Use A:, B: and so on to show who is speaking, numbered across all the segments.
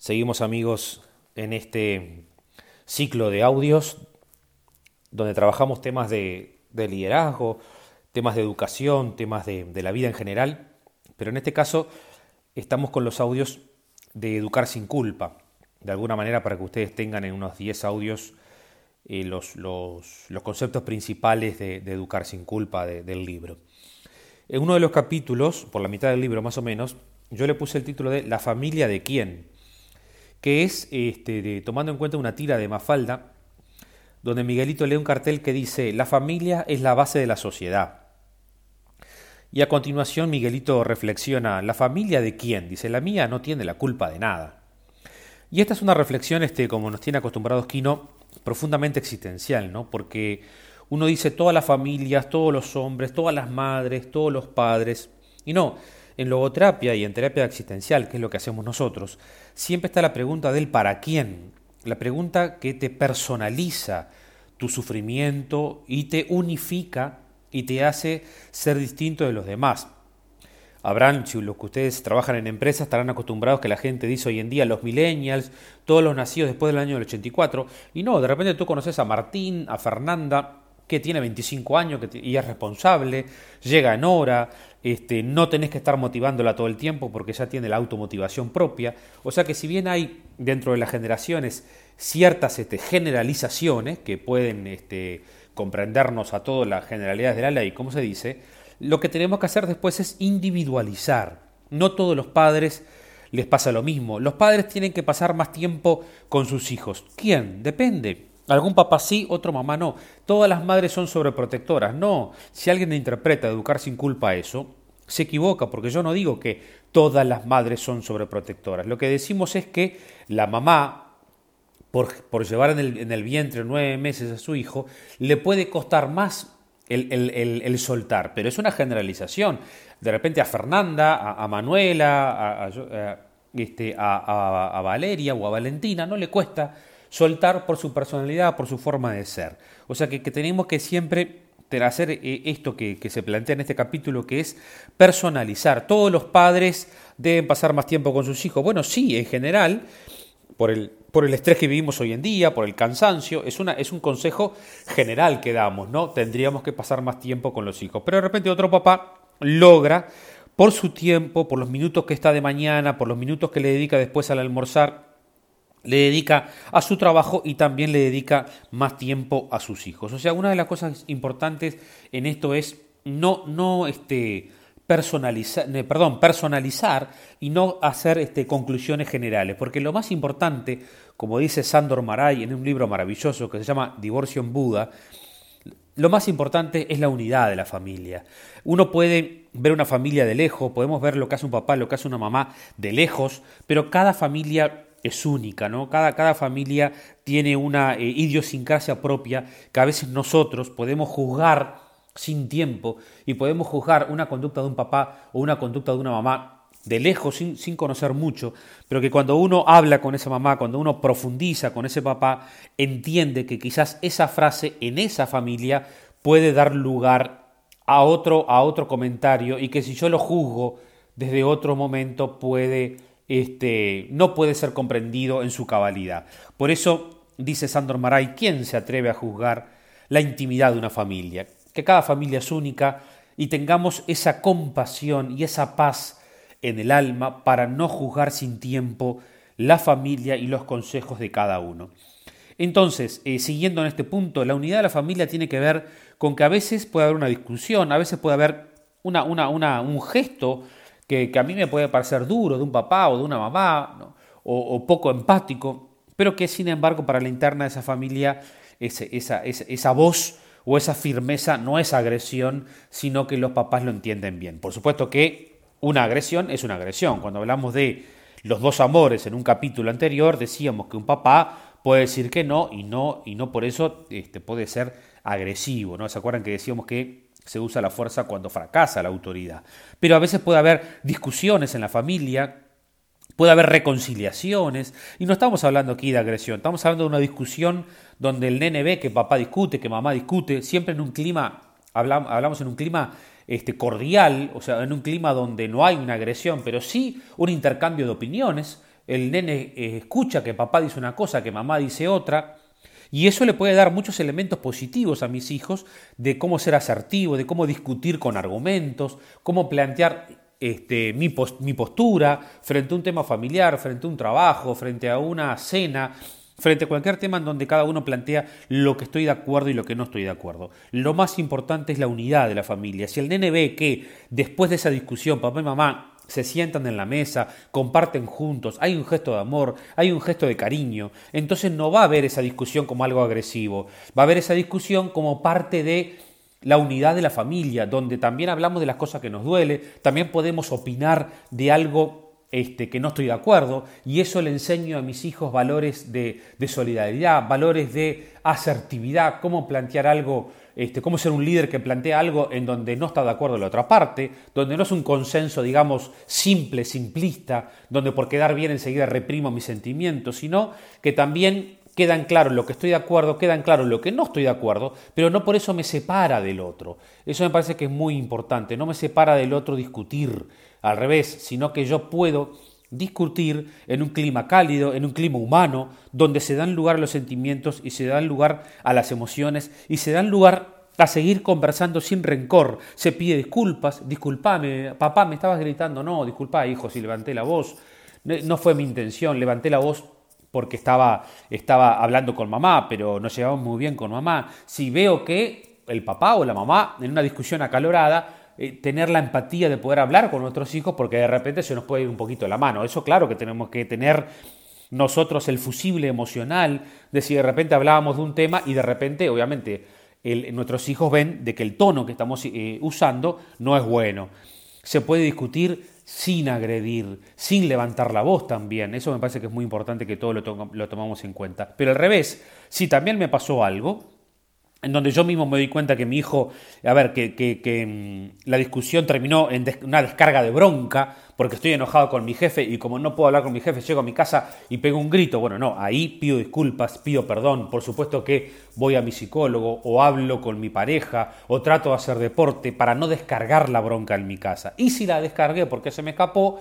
A: Seguimos amigos en este ciclo de audios donde trabajamos temas de, liderazgo, temas de educación, temas de, la vida en general, pero en este caso estamos con los audios de Educar sin culpa, de alguna manera para que ustedes tengan en unos 10 audios eh, los, conceptos principales de, Educar sin culpa del libro. En uno de los capítulos, por la mitad del libro más o menos, yo le puse el título de La familia de quién que es este, tomando en cuenta una tira de Mafalda, donde Miguelito lee un cartel que dice, la familia es la base de la sociedad. Y a continuación Miguelito reflexiona, ¿la familia de quién? Dice, la mía no tiene la culpa de nada. Y esta es una reflexión, este, como nos tiene acostumbrados Quino, profundamente existencial, ¿no? Porque uno dice todas las familias, todos los hombres, todas las madres, todos los padres, y no, en logoterapia y en terapia existencial, que es lo que hacemos nosotros, siempre está la pregunta del para quién, la pregunta que te personaliza tu sufrimiento y te unifica y te hace ser distinto de los demás. Habrán, si los que ustedes trabajan en empresas estarán acostumbrados que la gente dice hoy en día los millennials, todos los nacidos después del año del 84, y no, de repente tú conoces a Martín, a Fernanda, que tiene 25 años y es responsable, llega en hora, este, no tenés que estar motivándola todo el tiempo porque ya tiene la automotivación propia. O sea que si bien hay dentro de las generaciones ciertas este, generalizaciones que pueden este, comprendernos a todas las generalidades de la ley, como se dice, lo que tenemos que hacer después es individualizar. No todos los padres les pasa lo mismo. Los padres tienen que pasar más tiempo con sus hijos. ¿Quién? Depende. Algún papá sí, otro mamá no. Todas las madres son sobreprotectoras. No, si alguien interpreta educar sin culpa eso, se equivoca, porque yo no digo que todas las madres son sobreprotectoras. Lo que decimos es que la mamá, por, llevar en el, vientre nueve meses a su hijo, le puede costar más el, soltar, pero es una generalización. De repente a Fernanda, a, Manuela, este, a Valeria o a Valentina no le cuesta soltar por su personalidad, por su forma de ser. O sea que, tenemos que siempre hacer eh, esto que, se plantea en este capítulo, que es personalizar. Todos los padres deben pasar más tiempo con sus hijos. Bueno, sí, en general, por el, por el estrés que vivimos hoy en día, por el cansancio, es, una, es un consejo general que damos, ¿no? Tendríamos que pasar más tiempo con los hijos. Pero de repente otro papá logra, por su tiempo, por los minutos que está de mañana, por los minutos que le dedica después al almorzar, le dedica a su trabajo y también le dedica más tiempo a sus hijos. O sea, una de las cosas importantes en esto es no, no este, personalizar, perdón, personalizar y no hacer este, conclusiones generales, porque lo más importante, como dice Sandor Maray en un libro maravilloso que se llama Divorcio en Buda, lo más importante es la unidad de la familia. Uno puede ver una familia de lejos, podemos ver lo que hace un papá, lo que hace una mamá de lejos, pero cada familia es única, ¿no? Cada, cada familia tiene una eh, idiosincrasia propia que a veces nosotros podemos juzgar sin tiempo y podemos juzgar una conducta de un papá o una conducta de una mamá de lejos, sin, sin, conocer mucho, pero que cuando uno habla con esa mamá, cuando uno profundiza con ese papá, entiende que quizás esa frase en esa familia puede dar lugar a otro, a otro comentario y que si yo lo juzgo desde otro momento puede este, no puede ser comprendido en su cabalidad. Por eso, dice Sandor Maray, ¿quién se atreve a juzgar la intimidad de una familia? Que cada familia es única y tengamos esa compasión y esa paz en el alma para no juzgar sin tiempo la familia y los consejos de cada uno. Entonces, eh, siguiendo en este punto, la unidad de la familia tiene que ver con que a veces puede haber una discusión, a veces puede haber una, una, un gesto que, a mí me puede parecer duro de un papá o de una mamá, o, poco empático, pero que sin embargo para la interna de esa familia esa, esa, voz o esa firmeza no es agresión, sino que los papás lo entienden bien. Por supuesto que una agresión es una agresión. Cuando hablamos de los dos amores en un capítulo anterior, decíamos que un papá puede decir que no y no, y no por eso este, puede ser agresivo. ¿no? ¿Se acuerdan que decíamos que se usa la fuerza cuando fracasa la autoridad. Pero a veces puede haber discusiones en la familia, puede haber reconciliaciones, y no estamos hablando aquí de agresión, estamos hablando de una discusión donde el nene ve que papá discute, que mamá discute, siempre en un clima, hablamos en un clima este, cordial, o sea, en un clima donde no hay una agresión, pero sí un intercambio de opiniones, el nene eh, escucha que papá dice una cosa, que mamá dice otra, y eso le puede dar muchos elementos positivos a mis hijos de cómo ser asertivo, de cómo discutir con argumentos, cómo plantear este, mi, mi postura frente a un tema familiar, frente a un trabajo, frente a una cena, frente a cualquier tema en donde cada uno plantea lo que estoy de acuerdo y lo que no estoy de acuerdo. Lo más importante es la unidad de la familia. Si el nene ve que después de esa discusión papá y mamá se sientan en la mesa, comparten juntos, hay un gesto de amor, hay un gesto de cariño, entonces no va a haber esa discusión como algo agresivo, va a haber esa discusión como parte de la unidad de la familia, donde también hablamos de las cosas que nos duele, también podemos opinar de algo este, que no estoy de acuerdo, y eso le enseño a mis hijos valores de, de solidaridad, valores de asertividad, cómo plantear algo este, cómo ser un líder que plantea algo en donde no está de acuerdo la otra parte, donde no es un consenso, digamos, simple, simplista, donde por quedar bien enseguida reprimo mis sentimientos, sino que también quedan claros lo que estoy de acuerdo, quedan claros lo que no estoy de acuerdo, pero no por eso me separa del otro. Eso me parece que es muy importante, no me separa del otro discutir, al revés, sino que yo puedo discutir en un clima cálido, en un clima humano, donde se dan lugar a los sentimientos y se dan lugar a las emociones y se dan lugar a seguir conversando sin rencor. Se pide disculpas, disculpame, papá, me estabas gritando, no, disculpa, hijo, si levanté la voz. No fue mi intención, levanté la voz porque estaba, estaba hablando con mamá, pero nos llevamos muy bien con mamá. Si veo que el papá o la mamá en una discusión acalorada eh, tener la empatía de poder hablar con nuestros hijos porque de repente se nos puede ir un poquito la mano. Eso claro que tenemos que tener nosotros el fusible emocional de si de repente hablábamos de un tema y de repente, obviamente, nuestros hijos ven de que el tono que estamos eh, usando no es bueno. Se puede discutir sin agredir, sin levantar la voz también. Eso me parece que es muy importante que todo lo, lo tomamos en cuenta. Pero al revés, si también me pasó algo, en donde yo mismo me doy cuenta que mi hijo, a ver, que, mm, la discusión terminó en una descarga de bronca, porque estoy enojado con mi jefe y como no puedo hablar con mi jefe, llego a mi casa y pego un grito. Bueno, no, ahí pido disculpas, pido perdón, por supuesto que voy a mi psicólogo o hablo con mi pareja o trato de hacer deporte para no descargar la bronca en mi casa. Y si la descargué porque se me escapó,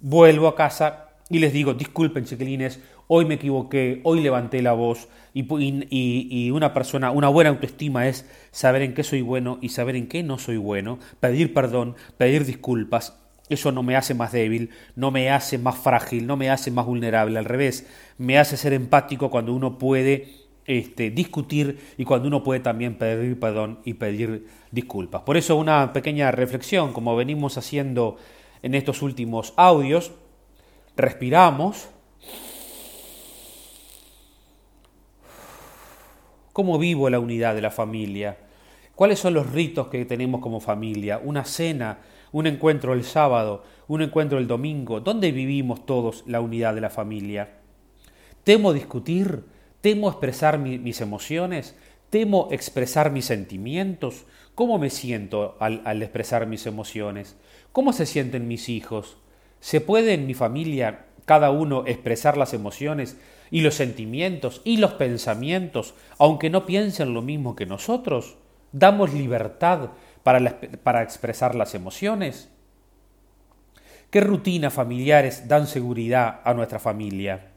A: vuelvo a casa y les digo, disculpen chiquilines, hoy me equivoqué, hoy levanté la voz y, una persona, una buena autoestima es saber en qué soy bueno y saber en qué no soy bueno, pedir perdón, pedir disculpas. Eso no me hace más débil, no me hace más frágil, no me hace más vulnerable, al revés, me hace ser empático cuando uno puede este, discutir y cuando uno puede también pedir perdón y pedir disculpas. Por eso una pequeña reflexión, como venimos haciendo en estos últimos audios, respiramos. ¿Cómo vivo la unidad de la familia? ¿Cuáles son los ritos que tenemos como familia? Una cena, un encuentro el sábado, un encuentro el domingo. ¿Dónde vivimos todos la unidad de la familia? ¿Temo discutir? ¿Temo expresar mis emociones? ¿Temo expresar mis sentimientos? ¿Cómo me siento al, expresar mis emociones? ¿Cómo se sienten mis hijos? ¿Se puede en mi familia cada uno expresar las emociones y los sentimientos y los pensamientos, aunque no piensen lo mismo que nosotros? ¿Damos libertad para, para expresar las emociones? ¿Qué rutinas familiares dan seguridad a nuestra familia?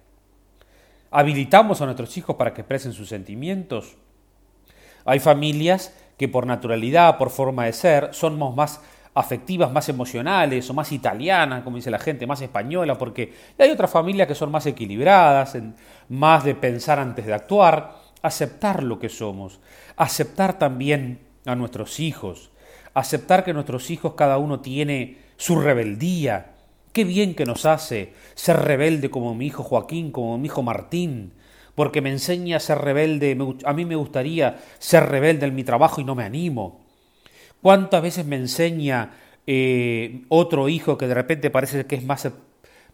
A: ¿Habilitamos a nuestros hijos para que expresen sus sentimientos? Hay familias que por naturalidad, por forma de ser, somos más afectivas más emocionales o más italianas, como dice la gente, más española, porque hay otras familias que son más equilibradas, más de pensar antes de actuar, aceptar lo que somos, aceptar también a nuestros hijos, aceptar que nuestros hijos cada uno tiene su rebeldía. Qué bien que nos hace ser rebelde como mi hijo Joaquín, como mi hijo Martín, porque me enseña a ser rebelde. A mí me gustaría ser rebelde en mi trabajo y no me animo. ¿Cuántas veces me enseña eh, otro hijo que de repente parece que es más,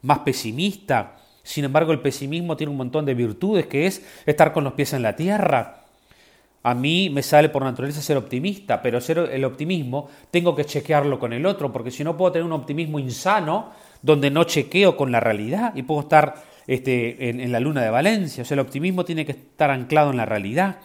A: más pesimista? Sin embargo, el pesimismo tiene un montón de virtudes, que es estar con los pies en la tierra. A mí me sale por naturaleza ser optimista, pero ser el optimismo tengo que chequearlo con el otro, porque si no puedo tener un optimismo insano donde no chequeo con la realidad y puedo estar este, en, en la luna de Valencia. O sea, el optimismo tiene que estar anclado en la realidad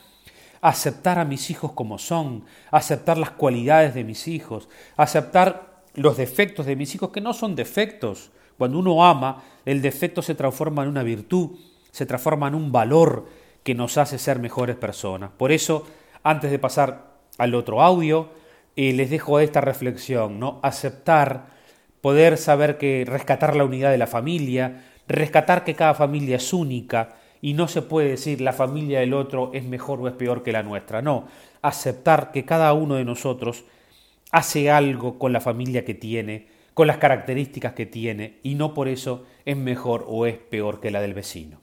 A: aceptar a mis hijos como son, aceptar las cualidades de mis hijos, aceptar los defectos de mis hijos que no son defectos, Cuando uno ama, el defecto se transforma en una virtud, se transforma en un valor que nos hace ser mejores personas. Por eso, antes de pasar al otro audio, eh, les dejo esta reflexión, ¿no? Aceptar, poder saber que rescatar la unidad de la familia, rescatar que cada familia es única y no se puede decir la familia del otro es mejor o es peor que la nuestra, no, aceptar que cada uno de nosotros hace algo con la familia que tiene, con las características que tiene y no por eso es mejor o es peor que la del vecino.